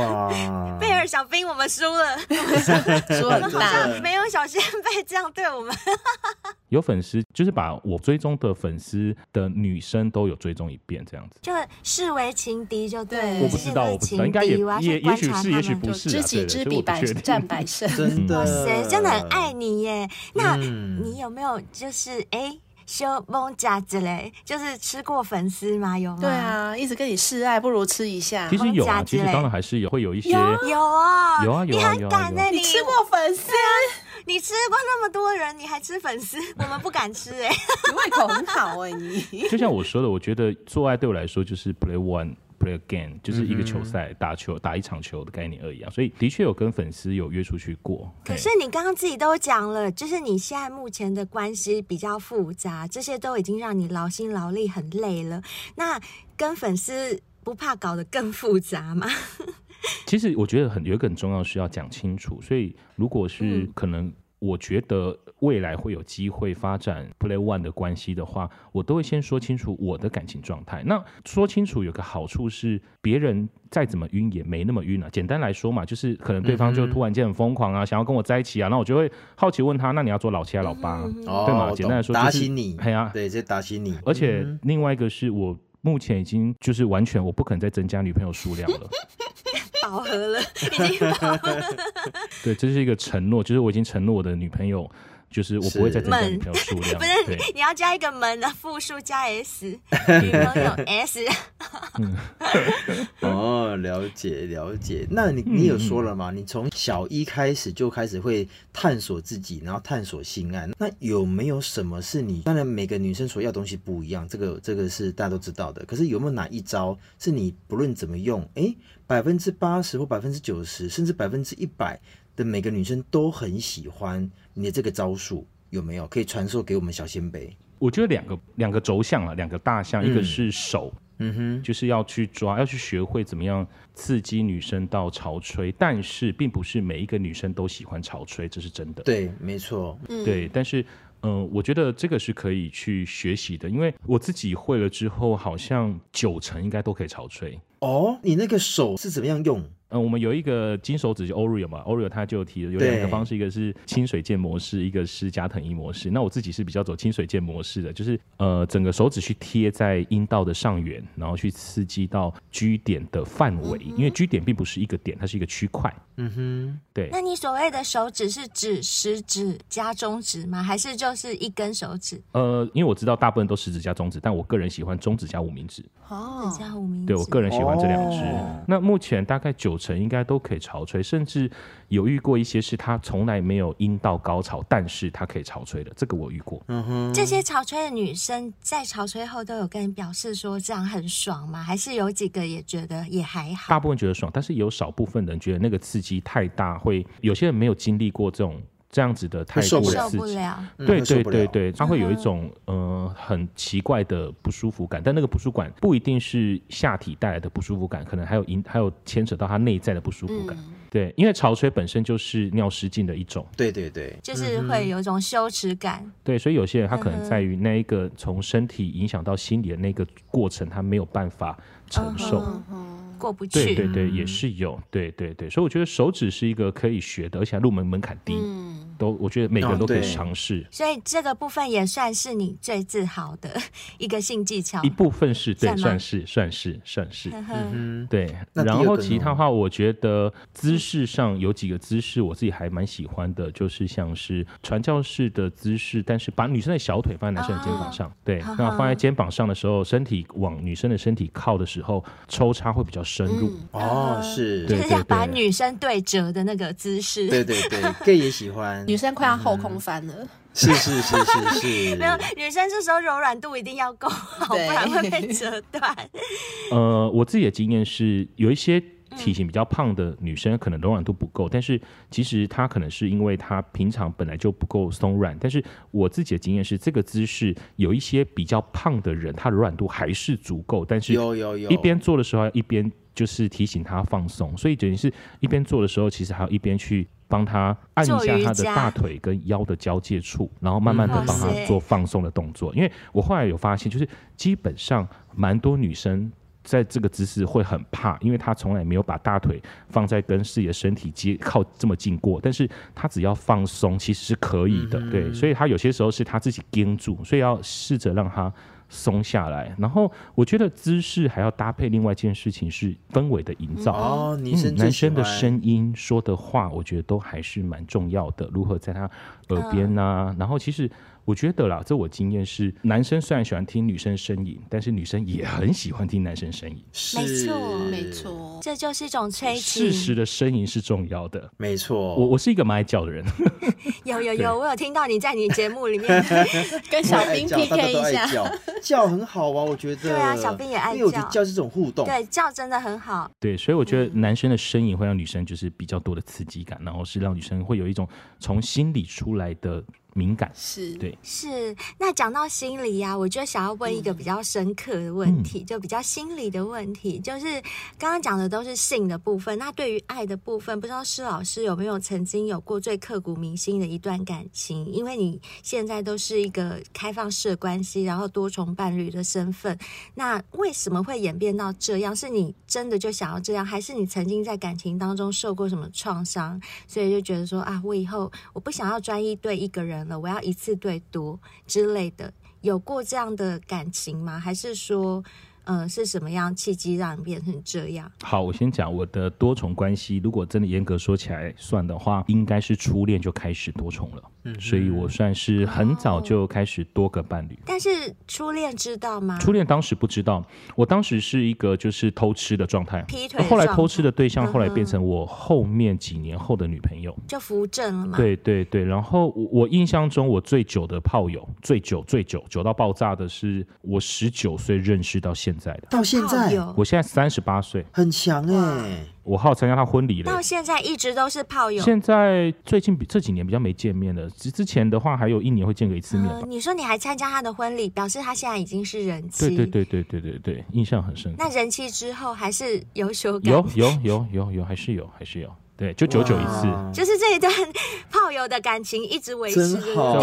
哇，贝尔小兵，我们输了，输了，好像，没有小仙贝这样对我们。有粉丝就是把我追踪的粉丝的女生都有追踪一遍，这样子，就视为情敌就对。我不知道，我不知道，应该也也也许是，也许不是。知彼百战百 胜，真的，哇塞，真的很爱你耶。那你有没有就是哎，修蒙甲之类，就是吃过粉丝吗？有吗？对啊，一直跟你示爱，不如吃一下。其实有啊，其实当然还是有，会有一些有啊，有啊，有啊，你很敢哎，你吃过粉丝，你吃过那么多人，你还吃粉丝，我们不敢吃哎，你胃口很好哎，你。就像我说的，我觉得做爱对我来说就是 play one。Play again 就是一个球赛，打球打一场球的概念而已啊，所以的确有跟粉丝有约出去过。可是你刚刚自己都讲了，就是你现在目前的关系比较复杂，这些都已经让你劳心劳力很累了。那跟粉丝不怕搞得更复杂吗？其实我觉得很有一个很重要需要讲清楚，所以如果是可能。我觉得未来会有机会发展 Play One 的关系的话，我都会先说清楚我的感情状态。那说清楚有个好处是，别人再怎么晕也没那么晕啊。简单来说嘛，就是可能对方就突然间很疯狂啊，想要跟我在一起啊，那我就会好奇问他，那你要做老七还是老八？对吗？简单来说，打醒你。对啊，对，就打醒你。而且另外一个是我目前已经就是完全我不可能再增加女朋友数量了。饱和了，已经饱和了。对，这是一个承诺，就是我已经承诺我的女朋友，就是我不会再增加女朋友数量。不是，你要加一个门的复数加 s，女朋友 s。哦，了解了解。那你你有说了吗？你从小一开始就开始会探索自己，然后探索性爱。那有没有什么是你？当然每个女生所要的东西不一样，这个这个是大家都知道的。可是有没有哪一招是你不论怎么用，哎，百分之八十或百分之九十，甚至百分之一百的每个女生都很喜欢你的这个招数？有没有可以传授给我们小仙贝？我觉得两个两个轴向了，两个大项，嗯、一个是手。嗯哼，就是要去抓，要去学会怎么样刺激女生到潮吹，但是并不是每一个女生都喜欢潮吹，这是真的。对，没错。对，但是嗯、呃，我觉得这个是可以去学习的，因为我自己会了之后，好像九成应该都可以潮吹。哦，你那个手是怎么样用？嗯，我们有一个金手指就 Oreo 嘛，Oreo 他就提了有两个方式，一个是清水键模式，一个是加藤鹰模式。那我自己是比较走清水键模式的，就是呃整个手指去贴在阴道的上缘，然后去刺激到 G 点的范围，因为 G 点并不是一个点，它是一个区块。嗯哼，对。那你所谓的手指是指食指加中指吗？还是就是一根手指？呃，因为我知道大部分都食指加中指，但我个人喜欢中指加无名指。哦，加无名指。对，我个人喜欢这两只。哦、那目前大概九成应该都可以潮吹，甚至有遇过一些是他从来没有阴道高潮，但是他可以潮吹的，这个我遇过。嗯哼，这些潮吹的女生在潮吹后都有跟你表示说这样很爽吗？还是有几个也觉得也还好？大部分觉得爽，但是有少部分人觉得那个刺激太大，会有些人没有经历过这种。这样子的太过刺激，对对对对，他会有一种呃很奇怪的不舒服感，但那个不舒服感不一定是下体带来的不舒服感，可能还有引还有牵扯到他内在的不舒服感。对，因为潮吹本身就是尿失禁的一种，对对对，就是会有一种羞耻感。对，所以有些人他可能在于那一个从身体影响到心理的那个过程，他没有办法承受。过不去，对对对，也是有，对对对，所以我觉得手指是一个可以学的，而且入门门槛低，嗯、都我觉得每个人都可以尝试。所以这个部分也算是你最自豪的一个性技巧，一部分是对，算是算是算是，嗯对。然后其他话，我觉得姿势上有几个姿势，我自己还蛮喜欢的，就是像是传教士的姿势，但是把女生的小腿放在男生的肩膀上，哦、对，那放在肩膀上的时候，身体往女生的身体靠的时候，抽插会比较深入哦，是，就是要把女生对折的那个姿势。对对对，gay 也喜欢。女生快要后空翻了。是是是是是。没有，女生这时候柔软度一定要够好，不然会被折断。呃，我自己的经验是，有一些体型比较胖的女生，可能柔软度不够，但是其实她可能是因为她平常本来就不够松软。但是我自己的经验是，这个姿势有一些比较胖的人，她柔软度还是足够，但是有有有，一边做的时候一边。就是提醒他放松，所以等于是一边做的时候，其实还要一边去帮他按一下他的大腿跟腰的交界处，然后慢慢的帮他做放松的动作。因为我后来有发现，就是基本上蛮多女生在这个姿势会很怕，因为她从来没有把大腿放在跟自己的身体接靠这么近过。但是她只要放松，其实是可以的，对。所以她有些时候是她自己盯住，所以要试着让她。松下来，然后我觉得姿势还要搭配另外一件事情是氛围的营造。哦，嗯、男生的声音说的话，我觉得都还是蛮重要的。如何在他耳边呢、啊？然后其实。我觉得啦，这我经验是，男生虽然喜欢听女生呻吟，但是女生也很喜欢听男生呻吟。没错，没错，这就是一种催情。事实的呻吟是重要的。没错，我我是一个蛮爱叫的人。有有有，我有听到你在你节目里面 跟小兵 PK 一下，叫叫很好啊，我觉得。对啊，小兵也爱叫，因为我觉得叫这种互动，对叫真的很好。对，所以我觉得男生的呻吟会让女生就是比较多的刺激感，然后是让女生会有一种从心里出来的。敏感是对，是。那讲到心理呀、啊，我就想要问一个比较深刻的问题，嗯、就比较心理的问题，就是刚刚讲的都是性的部分。那对于爱的部分，不知道施老师有没有曾经有过最刻骨铭心的一段感情？因为你现在都是一个开放式的关系，然后多重伴侣的身份，那为什么会演变到这样？是你真的就想要这样，还是你曾经在感情当中受过什么创伤，所以就觉得说啊，我以后我不想要专一对一个人。我要一次对多之类的，有过这样的感情吗？还是说，呃，是什么样契机让你变成这样？好，我先讲我的多重关系。如果真的严格说起来算的话，应该是初恋就开始多重了。嗯，所以我算是很早就开始多个伴侣。哦、但是初恋知道吗？初恋当时不知道，我当时是一个就是偷吃的状态，劈腿。后来偷吃的对象后来变成我后面几年后的女朋友，就扶正了嘛。对对对，然后我我印象中我最久的炮友，最久最久久到爆炸的是我十九岁认识到现在的，到现在，我现在三十八岁，很强哎。我好参加他婚礼了，到现在一直都是炮友。现在最近比这几年比较没见面了，之之前的话还有一年会见个一次面吧。呃，你说你还参加他的婚礼，表示他现在已经是人气。对对对对对对对，印象很深。那人气之后还是有修改？有有有有有，还是有还是有。对，就久久一次，就是这一段炮友的感情一直维持，真好，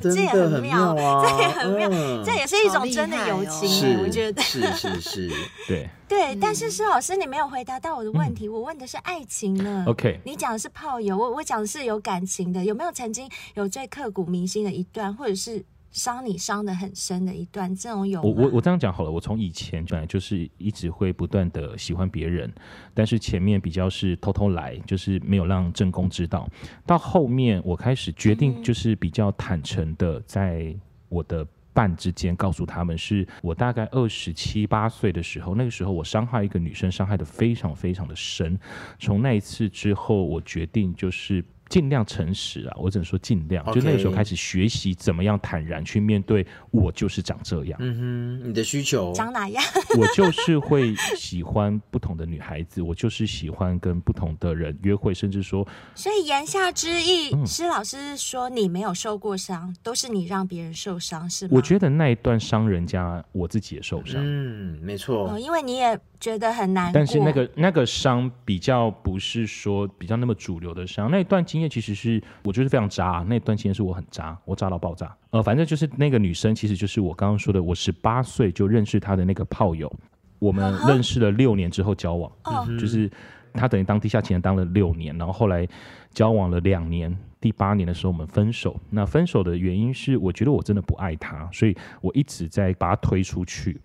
这也很妙啊，这也很妙，这也是一种真的友情，我觉得。是是是，对。对。但是施老师，你没有回答到我的问题，我问的是爱情呢。OK，你讲的是炮友，我我讲的是有感情的，有没有曾经有最刻骨铭心的一段，或者是？伤你伤的很深的一段，这种有。我我我这样讲好了，我从以前本来就是一直会不断的喜欢别人，但是前面比较是偷偷来，就是没有让正宫知道。到后面我开始决定，就是比较坦诚的，在我的伴之间告诉他们，是我大概二十七八岁的时候，那个时候我伤害一个女生，伤害的非常非常的深。从那一次之后，我决定就是。尽量诚实啊，我只能说尽量。Okay. 就那个时候开始学习怎么样坦然去面对，我就是长这样。嗯哼，你的需求长哪样？我就是会喜欢不同的女孩子，我就是喜欢跟不同的人约会，甚至说。所以言下之意，施、嗯、老师说你没有受过伤，都是你让别人受伤，是吗？我觉得那一段伤人家，我自己也受伤。嗯，没错。哦，因为你也。觉得很难，但是那个那个伤比较不是说比较那么主流的伤，那一段经验其实是我觉得非常渣，那段期间是我很渣，我渣到爆炸。呃，反正就是那个女生，其实就是我刚刚说的，我十八岁就认识她的那个炮友，我们认识了六年之后交往，就是她等于当地下情人当了六年，然后后来交往了两年，第八年的时候我们分手。那分手的原因是我觉得我真的不爱她，所以我一直在把她推出去。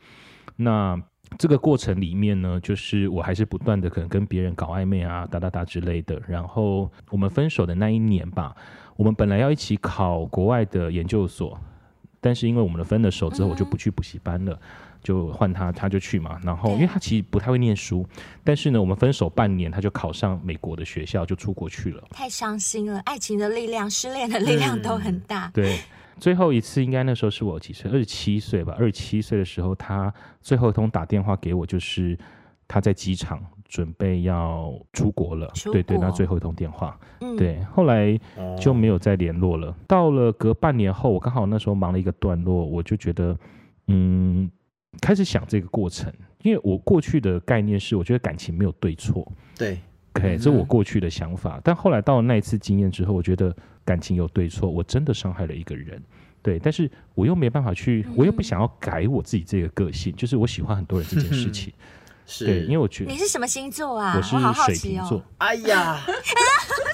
那这个过程里面呢，就是我还是不断的可能跟别人搞暧昧啊，哒哒哒之类的。然后我们分手的那一年吧，我们本来要一起考国外的研究所，但是因为我们的分了手之后，我就不去补习班了，就换他，他就去嘛。然后因为他其实不太会念书，但是呢，我们分手半年，他就考上美国的学校，就出国去了。太伤心了，爱情的力量、失恋的力量都很大。嗯、对。最后一次应该那时候是我几岁？二十七岁吧。二十七岁的时候，他最后一通打电话给我，就是他在机场准备要出国了。国对对，那最后一通电话。嗯、对，后来就没有再联络了。哦、到了隔半年后，我刚好那时候忙了一个段落，我就觉得，嗯，开始想这个过程，因为我过去的概念是，我觉得感情没有对错。对。OK，这是我过去的想法，嗯、但后来到了那一次经验之后，我觉得感情有对错，我真的伤害了一个人，对，但是我又没办法去，我又不想要改我自己这个个性，嗯、就是我喜欢很多人这件事情。嗯是对，因为我觉得你是什么星座啊？我是水瓶座。哎呀，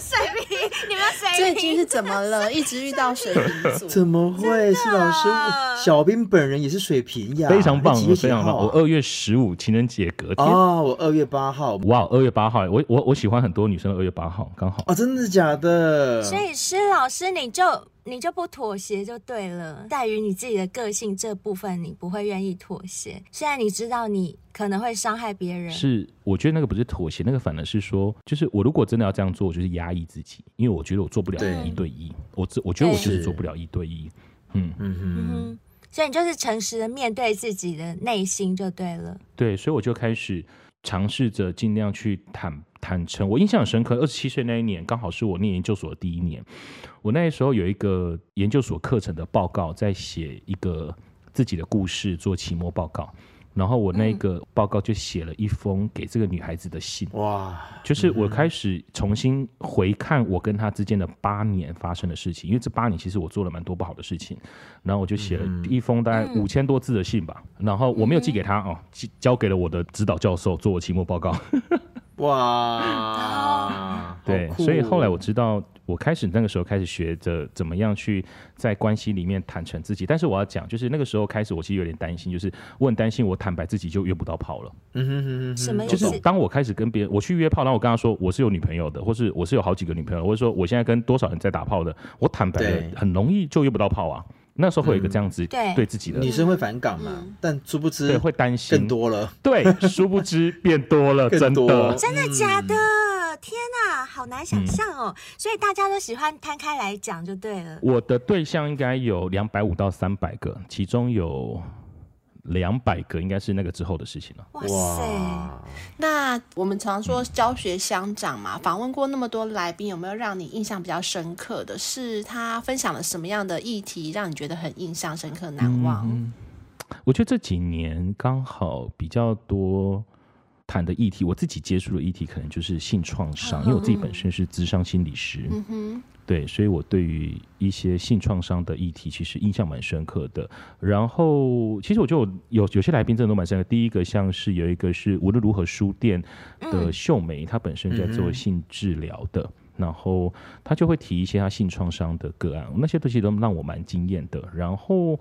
水瓶，你们水瓶最近是怎么了？一直遇到水瓶座？怎么会？是老师，小兵本人也是水瓶呀，非常棒，非常棒。我二月十五情人节隔天哦，我二月八号。哇，二月八号，我我我喜欢很多女生，二月八号刚好。哦，真的假的？所以施老师，你就。你就不妥协就对了，在于你自己的个性这部分，你不会愿意妥协。虽然你知道你可能会伤害别人，是我觉得那个不是妥协，那个反而是说，就是我如果真的要这样做，我就是压抑自己，因为我觉得我做不了一对一，对我我觉得我就是做不了一对一。嗯嗯嗯哼，所以你就是诚实的面对自己的内心就对了。对，所以我就开始尝试着尽量去坦。坦诚，我印象很深刻。二十七岁那一年，刚好是我念研究所的第一年。我那时候有一个研究所课程的报告，在写一个自己的故事，做期末报告。然后我那个报告就写了一封给这个女孩子的信。哇！就是我开始重新回看我跟她之间的八年发生的事情，因为这八年其实我做了蛮多不好的事情。然后我就写了一封大概五千多字的信吧。然后我没有寄给她哦，交给了我的指导教授做我期末报告。哇，对，所以后来我知道，我开始那个时候开始学着怎么样去在关系里面坦诚自己。但是我要讲，就是那个时候开始，我其实有点担心，就是我很担心我坦白自己就约不到炮了。嗯哼哼哼，什么意思？就是当我开始跟别人我去约炮，然后我跟他说我是有女朋友的，或是我是有好几个女朋友，或者说我现在跟多少人在打炮的，我坦白了，很容易就约不到炮啊。那时候会有一个这样子对自己的、嗯、女生会反感嘛？嗯、但殊不知对会担心更多了。对，殊不知变多了，真的 真的假的？嗯、天哪，好难想象哦！嗯、所以大家都喜欢摊开来讲就对了。我的对象应该有两百五到三百个，其中有。两百个应该是那个之后的事情了。哇塞！那我们常说教学相长嘛，访问过那么多来宾，有没有让你印象比较深刻的是他分享了什么样的议题，让你觉得很印象深刻、难忘？嗯，我觉得这几年刚好比较多谈的议题，我自己接触的议题可能就是性创伤，嗯、因为我自己本身是咨商心理师。嗯。对，所以我对于一些性创伤的议题，其实印象蛮深刻的。然后，其实我就有有些来宾真的都蛮深刻。第一个像是有一个是无论如何书店的秀梅，她、嗯、本身在做性治疗的，嗯、然后她就会提一些她性创伤的个案，那些东西都让我蛮惊艳的。然后，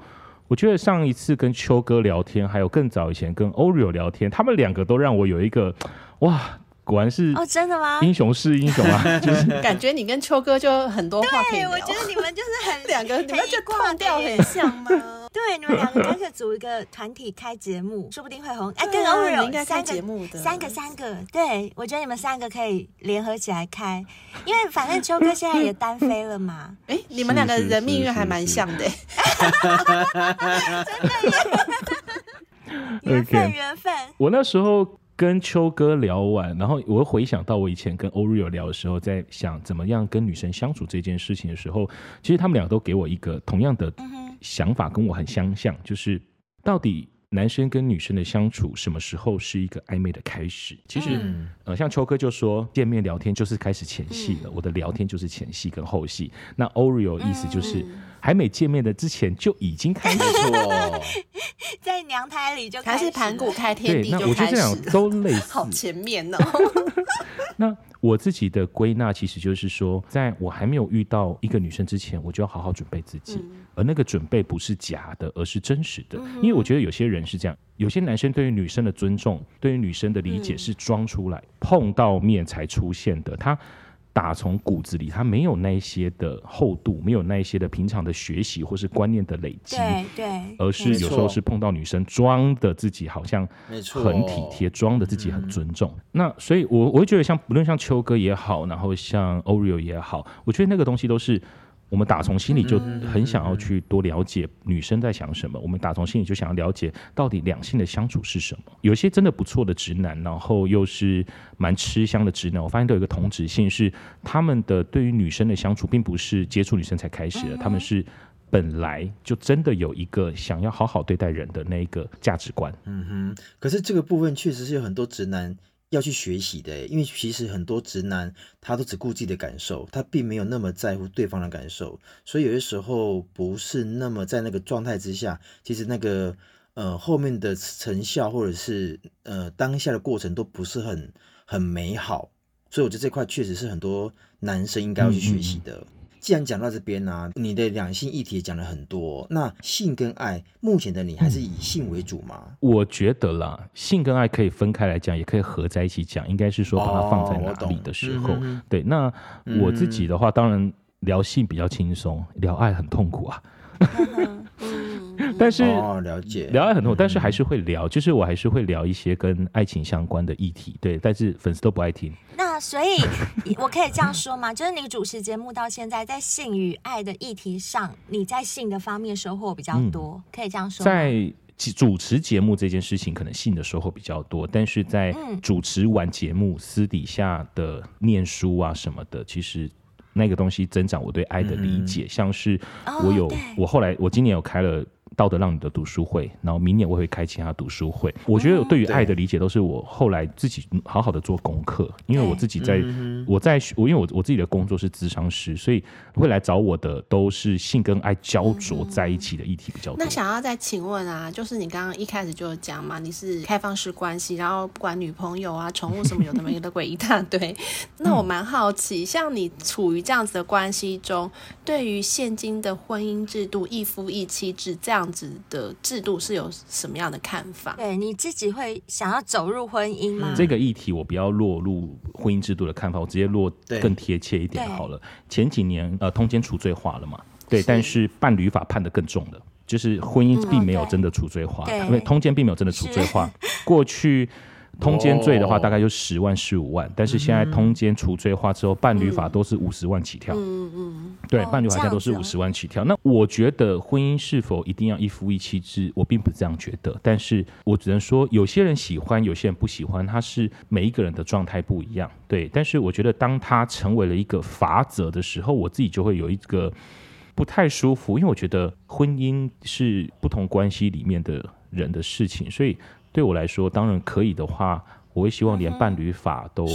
我觉得上一次跟秋哥聊天，还有更早以前跟 Oreo 聊天，他们两个都让我有一个哇。果然是哦，真的吗？英雄是英雄啊，就是感觉你跟秋哥就很多话可以聊。对，我觉得你们就是很 两个，你们就挂掉很像吗？对，你们两个干脆组一个团体开节目，说不定会红。哎，跟 Oreo 应该开节目的三个三个，对，我觉得你们三个可以联合起来开，因为反正秋哥现在也单飞了嘛。哎，你们两个人命运还蛮像的，真的耶，缘分缘分。我那时候。跟秋哥聊完，然后我回想到我以前跟 Oreo 聊的时候，在想怎么样跟女生相处这件事情的时候，其实他们俩都给我一个同样的想法，跟我很相像，就是到底男生跟女生的相处什么时候是一个暧昧的开始？其实，嗯、呃，像秋哥就说见面聊天就是开始前戏了，嗯、我的聊天就是前戏跟后戏。那 Oreo 意思就是。嗯还没见面的之前就已经开始了，在娘胎里就开始还是盘古开天地就开始。那我觉得这样都类 似，好前面哦。那我自己的归纳其实就是说，在我还没有遇到一个女生之前，我就要好好准备自己，嗯、而那个准备不是假的，而是真实的。嗯、因为我觉得有些人是这样，有些男生对于女生的尊重，对于女生的理解是装出来，嗯、碰到面才出现的。他。打从骨子里，他没有那些的厚度，没有那些的平常的学习或是观念的累积，对对，而是有时候是碰到女生装的自己好像很体贴，装的自己很尊重。嗯、那所以我，我我会觉得像不论像秋哥也好，然后像 Oreo 也好，我觉得那个东西都是。我们打从心里就很想要去多了解女生在想什么，我们打从心里就想要了解到底两性的相处是什么。有些真的不错的直男，然后又是蛮吃香的直男，我发现都有一个同质性，是他们的对于女生的相处，并不是接触女生才开始的，他们是本来就真的有一个想要好好对待人的那一个价值观。嗯哼，可是这个部分确实是有很多直男。要去学习的，因为其实很多直男他都只顾自己的感受，他并没有那么在乎对方的感受，所以有些时候不是那么在那个状态之下，其实那个呃后面的成效或者是呃当下的过程都不是很很美好，所以我觉得这块确实是很多男生应该要去学习的。嗯。嗯既然讲到这边呢、啊，你的两性议题也讲了很多，那性跟爱，目前的你还是以性为主吗？我觉得啦，性跟爱可以分开来讲，也可以合在一起讲，应该是说把它放在哪里的时候。哦嗯、对，那我自己的话，当然聊性比较轻松，聊爱很痛苦啊。但是哦，了解，聊爱很多，但是还是会聊，就是我还是会聊一些跟爱情相关的议题，对，但是粉丝都不爱听。那所以我可以这样说吗？就是你主持节目到现在，在性与爱的议题上，你在性的方面收获比较多，嗯、可以这样说吗？在主持节目这件事情，可能性的收获比较多，但是在主持完节目，私底下的念书啊什么的，其实。那个东西增长我对爱的理解，嗯、像是我有、哦、我后来我今年有开了道德浪你的读书会，然后明年我会开其他读书会。我觉得对于爱的理解都是我后来自己好好的做功课，因为我自己在我在我因为我我自己的工作是咨商师，所以会来找我的都是性跟爱焦灼在一起的议题比较多。那想要再请问啊，就是你刚刚一开始就讲嘛，你是开放式关系，然后不管女朋友啊、宠物什么有的没的鬼一大堆。那我蛮好奇，像你处于这样子的关系中，对于现今的婚姻制度一夫一妻制这样子的制度是有什么样的看法？对，你自己会想要走入婚姻吗？这个议题我不要落入婚姻制度的看法，我直接落更贴切一点好了。前几年呃通奸除罪化了嘛？对，但是伴侣法判的更重了，就是婚姻并没有真的除罪化，嗯、因为通奸并没有真的除罪化。过去。通奸罪的话，大概就十万、十五万，但是现在通奸除罪化之后，伴侣法都是五十万起跳。嗯嗯，对，伴侣法现在都是五十万起跳。那我觉得婚姻是否一定要一夫一妻制，我并不这样觉得。但是我只能说，有些人喜欢，有些人不喜欢，他是每一个人的状态不一样。对，但是我觉得，当他成为了一个法则的时候，我自己就会有一个不太舒服，因为我觉得婚姻是不同关系里面的人的事情，所以。对我来说，当然可以的话，我会希望连伴侣法都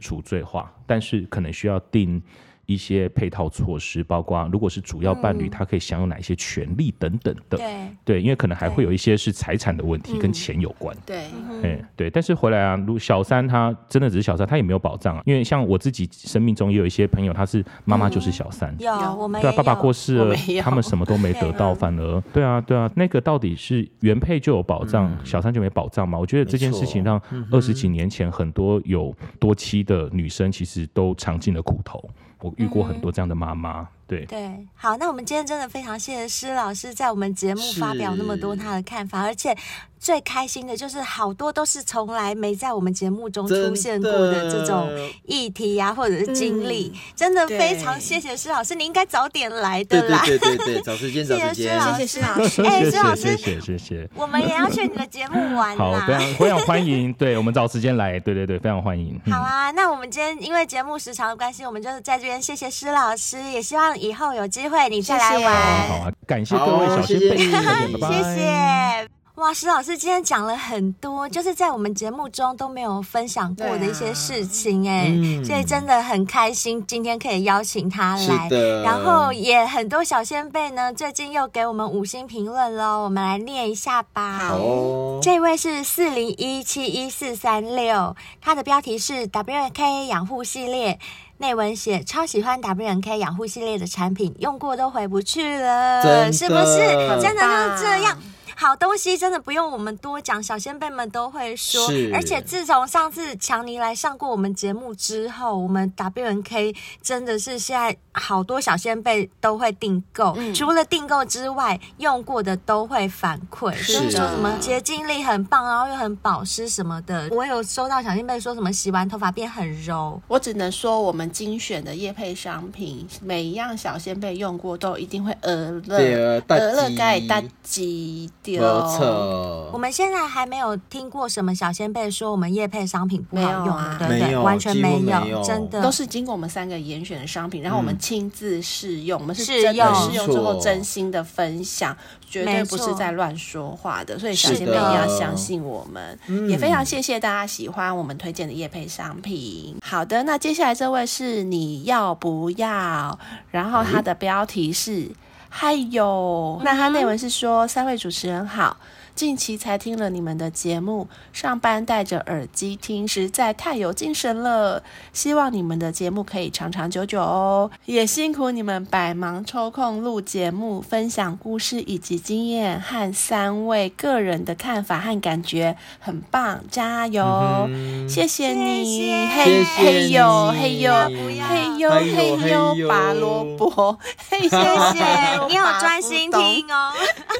除罪化，但是可能需要定。一些配套措施，包括如果是主要伴侣，他可以享有哪一些权利等等的。对。对，因为可能还会有一些是财产的问题，跟钱有关。对，哎对，但是回来啊，如小三他真的只是小三，他也没有保障啊。因为像我自己生命中也有一些朋友，他是妈妈就是小三，有我们对啊，爸爸过世了，他们什么都没得到，反而。对啊对啊，那个到底是原配就有保障，小三就没保障嘛？我觉得这件事情让二十几年前很多有多妻的女生其实都尝尽了苦头。我遇过很多这样的妈妈。对对，好，那我们今天真的非常谢谢施老师在我们节目发表那么多他的看法，而且最开心的就是好多都是从来没在我们节目中出现过的这种议题呀、啊，或者是经历，嗯、真的非常谢谢施老师，你应该早点来的啦，对对对对，找时间早时间，谢谢施老师，哎，施老师，谢谢谢谢，我们也要去你的节目玩啦，好，非常非常欢迎，对我们找时间来，对对对，非常欢迎。好啊，那我们今天因为节目时长的关系，我们就是在这边谢谢施老师，也希望。以后有机会你再来玩。好啊，感谢各位小仙贝，谢谢。哇，石老师今天讲了很多，就是在我们节目中都没有分享过的一些事情，哎、啊，嗯、所以真的很开心今天可以邀请他来。然后也很多小仙贝呢，最近又给我们五星评论喽，我们来念一下吧。好，这位是四零一七一四三六，他的标题是 W&K 养护系列。内文写超喜欢 WNK 养护系列的产品，用过都回不去了，是不是？真的就是这样。好东西真的不用我们多讲，小仙贝们都会说。而且自从上次强尼来上过我们节目之后，我们 W&K 真的是现在好多小仙贝都会订购。嗯、除了订购之外，用过的都会反馈，就是的说什么洁净力很棒，然后又很保湿什么的。我有收到小仙贝说什么洗完头发变很柔。我只能说，我们精选的业配商品，每一样小仙贝用过都一定会鹅乐，鹅乐盖大吉。没错，我们现在还没有听过什么小仙贝说我们叶配商品不好用，啊、对不对？完全没有，真的都是经过我们三个严选的商品，然后我们亲自试用，嗯、我们是真的试用之后真心的分享，错绝对不是在乱说话的。所以小仙贝一定要相信我们，也非常谢谢大家喜欢我们推荐的叶配商品。嗯、好的，那接下来这位是你要不要？然后它的标题是。还有，那他内文是说：“三位主持人好。”近期才听了你们的节目，上班戴着耳机听，实在太有精神了。希望你们的节目可以长长久久哦，也辛苦你们百忙抽空录节目，分享故事以及经验和三位个人的看法和感觉，很棒，加油！嗯、谢谢你，嘿嘿呦嘿呦嘿呦嘿呦拔萝卜，嘿谢谢，你有专心听哦，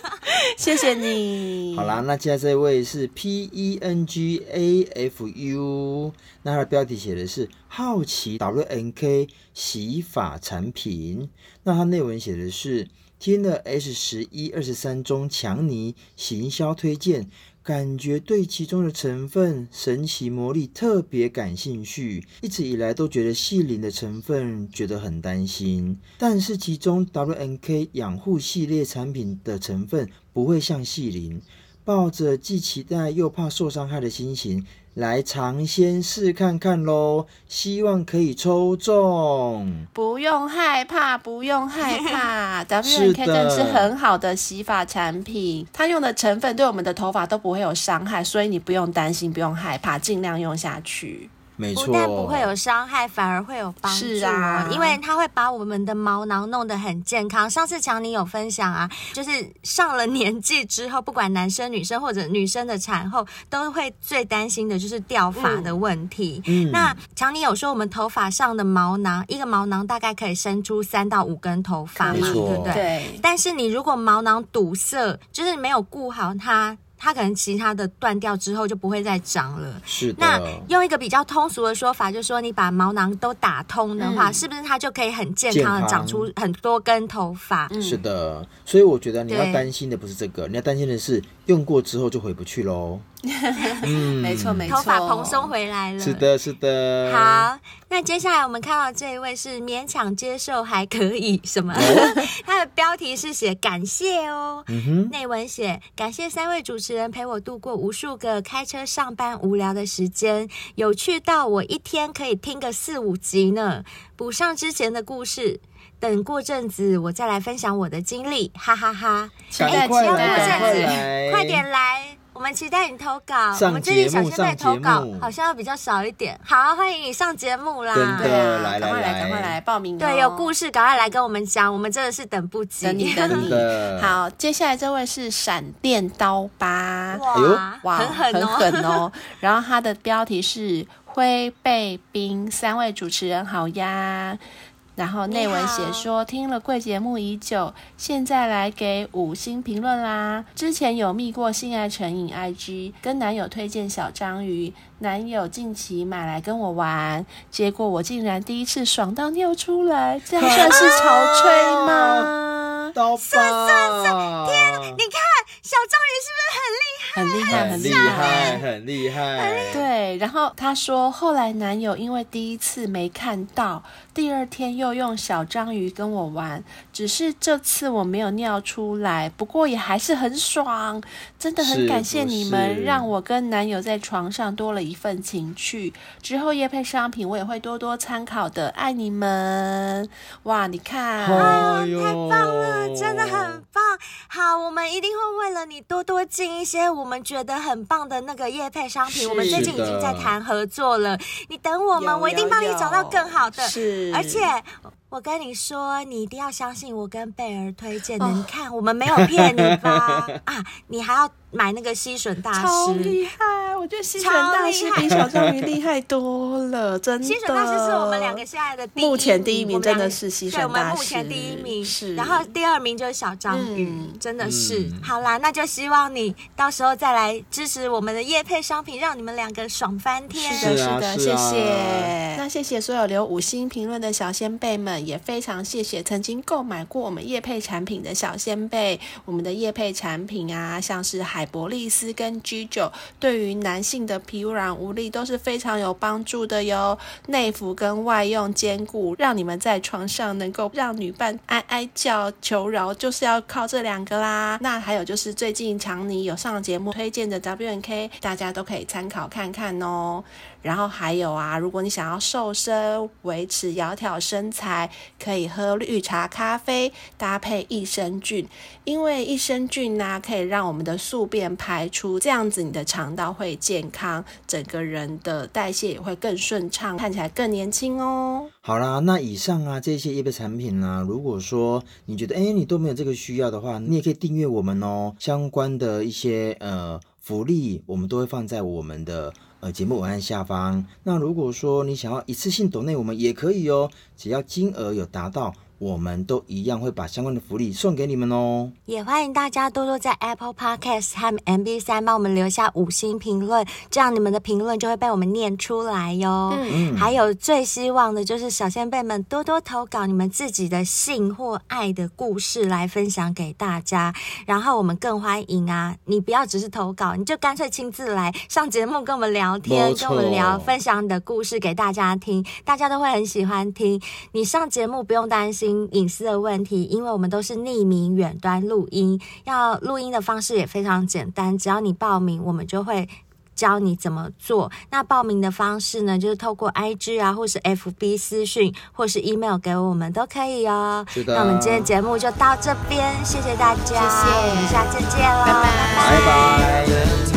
谢谢你。好啦，那接下来这位是 P E N G A F U，那它的标题写的是好奇 W N K 洗发产品，那它内文写的是听了 S 十一二十三中强尼行销推荐。感觉对其中的成分神奇魔力特别感兴趣，一直以来都觉得细鳞的成分觉得很担心，但是其中 W N K 养护系列产品的成分不会像细鳞，抱着既期待又怕受伤害的心情。来尝鲜试看看喽，希望可以抽中。不用害怕，不用害怕，W&K 真的是很好的洗发产品，它用的成分对我们的头发都不会有伤害，所以你不用担心，不用害怕，尽量用下去。没错，不但不会有伤害，反而会有帮助。是啊，因为它会把我们的毛囊弄得很健康。上次强尼有分享啊，就是上了年纪之后，不管男生女生或者女生的产后，都会最担心的就是掉发的问题。嗯，那强尼有说，我们头发上的毛囊，一个毛囊大概可以生出三到五根头发嘛，对不对？对。但是你如果毛囊堵塞，就是没有顾好它。它可能其他的断掉之后就不会再长了。是的。那用一个比较通俗的说法，就是说你把毛囊都打通的话，嗯、是不是它就可以很健康的长出很多根头发？是的。所以我觉得你要担心的不是这个，你要担心的是用过之后就回不去喽。嗯，没错没错，头发蓬松回来了。是的，是的。好，那接下来我们看到这一位是勉强接受还可以什么？他的标题是写感谢哦，嗯哼，内文写感谢三位主持人陪我度过无数个开车上班无聊的时间，有趣到我一天可以听个四五集呢。补上之前的故事，等过阵子我再来分享我的经历，哈哈哈。赶快来，快来，快点来。我们期待你投稿，我们这里小仙贝投稿好像要比较少一点。好，欢迎你上节目啦！对啊，来赶快来，赶快来报名。对，有故事赶快来跟我们讲，我们真的是等不及。等你，等你。好，接下来这位是闪电刀疤，哇哇，很狠，很狠哦。然后他的标题是灰背冰，三位主持人好呀。然后内文写说，听了贵节目已久，现在来给五星评论啦。之前有密过性爱成瘾 IG，跟男友推荐小章鱼，男友近期买来跟我玩，结果我竟然第一次爽到尿出来，这样算是潮吹吗？算算算，天，你看小章很厉害？很厉害，很厉害，很厉害。对，然后她说，后来男友因为第一次没看到，第二天又用小章鱼跟我玩，只是这次我没有尿出来，不过也还是很爽。真的很感谢你们，让我跟男友在床上多了一份情趣。之后夜配商品我也会多多参考的，爱你们！哇，你看，哎呦，太棒了，真的很棒。好，我们一定会为了你多多进一些我。我们觉得很棒的那个叶配商品，我们最近已经在谈合作了。你等我们，我一定帮你找到更好的。是，而且。我跟你说，你一定要相信我跟贝儿推荐的。Oh. 你看，我们没有骗你吧？啊，你还要买那个吸吮大师，超厉害！我觉得吸吮大师比小章鱼厉害多了，真的。吸吮大师是我们两个现在的第一名，目前第一名，真的是吸吮大师。对，我们目前第一名是，然后第二名就是小章鱼，嗯、真的是。嗯、好啦，那就希望你到时候再来支持我们的夜配商品，让你们两个爽翻天。是的，是的，是啊、谢谢。那谢谢所有留五星评论的小先辈们。也非常谢谢曾经购买过我们夜配产品的小先辈，我们的夜配产品啊，像是海海博利斯跟 G 九，对于男性的疲软无力都是非常有帮助的哟。内服跟外用兼顾，让你们在床上能够让女伴哀哀叫求饶，就是要靠这两个啦。那还有就是最近强尼有上节目推荐的 W N K，大家都可以参考看看哦。然后还有啊，如果你想要瘦身、维持窈窕身材，可以喝绿茶咖啡搭配益生菌，因为益生菌呢、可以让我们的素便排出，这样子你的肠道会健康，整个人的代谢也会更顺畅，看起来更年轻哦。好啦，那以上啊这些业配产品呢、如果说你觉得哎你都没有这个需要的话，你也可以订阅我们哦，相关的一些呃福利我们都会放在我们的。呃节目文案下方。那如果说你想要一次性抖内，我们也可以哦，只要金额有达到。我们都一样会把相关的福利送给你们哦，也欢迎大家多多在 Apple Podcast 和 MB 三帮我们留下五星评论，这样你们的评论就会被我们念出来哟。嗯，还有最希望的就是小仙贝们多多投稿你们自己的性或爱的故事来分享给大家，然后我们更欢迎啊，你不要只是投稿，你就干脆亲自来上节目跟我们聊天，跟我们聊，分享你的故事给大家听，大家都会很喜欢听。你上节目不用担心。隐私的问题，因为我们都是匿名远端录音，要录音的方式也非常简单，只要你报名，我们就会教你怎么做。那报名的方式呢，就是透过 IG 啊，或是 FB 私讯，或是 email 给我们都可以哦。是的。那我们今天节目就到这边，谢谢大家，谢谢，我们下次见了，拜拜。拜拜。